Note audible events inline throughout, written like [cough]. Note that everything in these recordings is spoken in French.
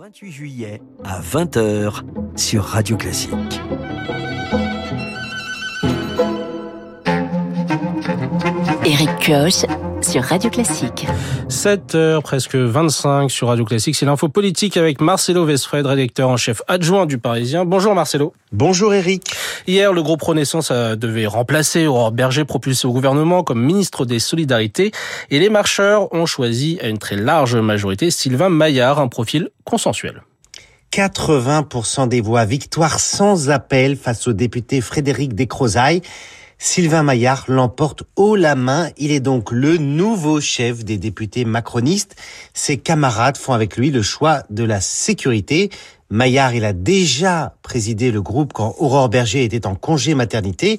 28 juillet à 20h sur Radio Classique. Eric Kioch sur Radio Classique. 7h, presque 25 sur Radio Classique. C'est l'info politique avec Marcelo Vesfred, rédacteur en chef adjoint du Parisien. Bonjour Marcelo. Bonjour Eric. Hier, le groupe Renaissance devait remplacer Aurore Berger propulsé au gouvernement comme ministre des Solidarités. Et les marcheurs ont choisi à une très large majorité Sylvain Maillard, un profil consensuel. 80% des voix, victoire sans appel face au député Frédéric Descrozailles. Sylvain Maillard l'emporte haut la main. Il est donc le nouveau chef des députés macronistes. Ses camarades font avec lui le choix de la sécurité. Maillard, il a déjà présidé le groupe quand Aurore Berger était en congé maternité.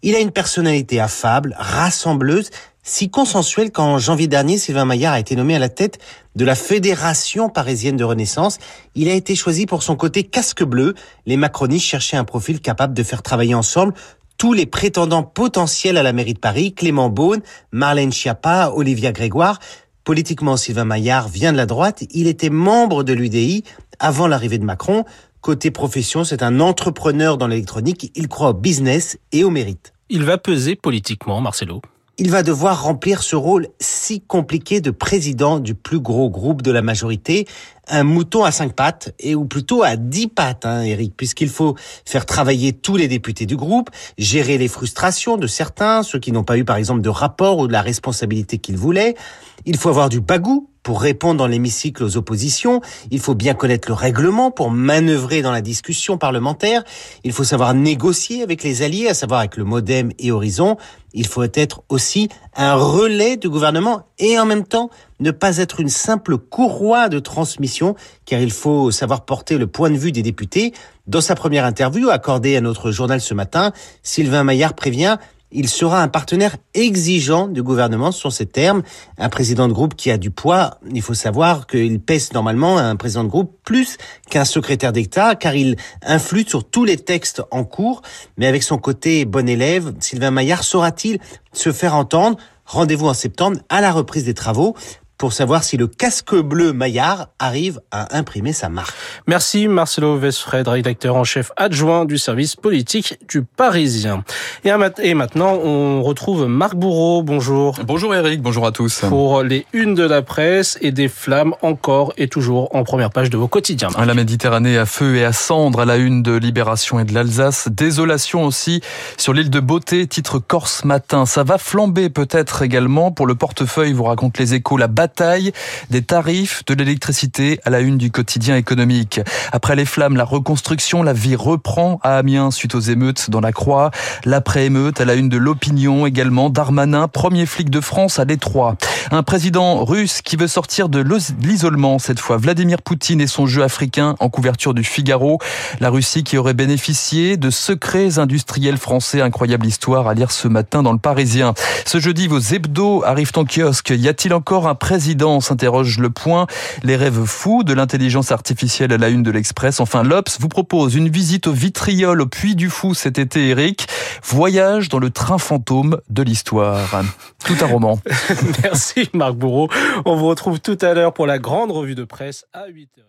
Il a une personnalité affable, rassembleuse, si consensuelle qu'en janvier dernier, Sylvain Maillard a été nommé à la tête de la Fédération parisienne de Renaissance. Il a été choisi pour son côté casque bleu. Les macronistes cherchaient un profil capable de faire travailler ensemble tous les prétendants potentiels à la mairie de Paris, Clément Beaune, Marlène Schiappa, Olivia Grégoire. Politiquement, Sylvain Maillard vient de la droite. Il était membre de l'UDI avant l'arrivée de Macron. Côté profession, c'est un entrepreneur dans l'électronique. Il croit au business et au mérite. Il va peser politiquement, Marcelo il va devoir remplir ce rôle si compliqué de président du plus gros groupe de la majorité, un mouton à cinq pattes, et ou plutôt à dix pattes, hein, Eric, puisqu'il faut faire travailler tous les députés du groupe, gérer les frustrations de certains, ceux qui n'ont pas eu par exemple de rapport ou de la responsabilité qu'ils voulaient. Il faut avoir du bagou pour répondre dans l'hémicycle aux oppositions, il faut bien connaître le règlement pour manœuvrer dans la discussion parlementaire, il faut savoir négocier avec les alliés, à savoir avec le Modem et Horizon, il faut être aussi un relais du gouvernement et en même temps ne pas être une simple courroie de transmission, car il faut savoir porter le point de vue des députés. Dans sa première interview accordée à notre journal ce matin, Sylvain Maillard prévient il sera un partenaire exigeant du gouvernement, sont ces termes. Un président de groupe qui a du poids, il faut savoir qu'il pèse normalement un président de groupe plus qu'un secrétaire d'État, car il influe sur tous les textes en cours. Mais avec son côté bon élève, Sylvain Maillard saura-t-il se faire entendre? Rendez-vous en septembre à la reprise des travaux pour savoir si le casque bleu Maillard arrive à imprimer sa marque. Merci Marcelo Vesfred, rédacteur en chef adjoint du service politique du Parisien. Et maintenant, on retrouve Marc Bourreau. Bonjour. Bonjour Eric, bonjour à tous. Pour les unes de la presse et des flammes encore et toujours en première page de vos quotidiens. La Méditerranée à feu et à cendre à la une de Libération et de l'Alsace. Désolation aussi sur l'île de Beauté, titre Corse matin. Ça va flamber peut-être également pour le portefeuille, vous raconte les échos, la bataille des tarifs de l'électricité à la une du quotidien économique. Après les flammes, la reconstruction, la vie reprend à Amiens suite aux émeutes dans la Croix. L'après-émeute à la une de l'opinion également. Darmanin, premier flic de France à Détroit. Un président russe qui veut sortir de l'isolement cette fois. Vladimir Poutine et son jeu africain en couverture du Figaro. La Russie qui aurait bénéficié de secrets industriels français. Incroyable histoire à lire ce matin dans le Parisien. Ce jeudi, vos hebdos arrivent en kiosque. Y a-t-il encore un président président, s'interroge le point. Les rêves fous de l'intelligence artificielle à la une de l'Express. Enfin, l'Obs vous propose une visite au vitriol au Puy du Fou cet été, Eric. Voyage dans le train fantôme de l'histoire. Tout un roman. [laughs] Merci Marc Bourreau. On vous retrouve tout à l'heure pour la grande revue de presse à 8h.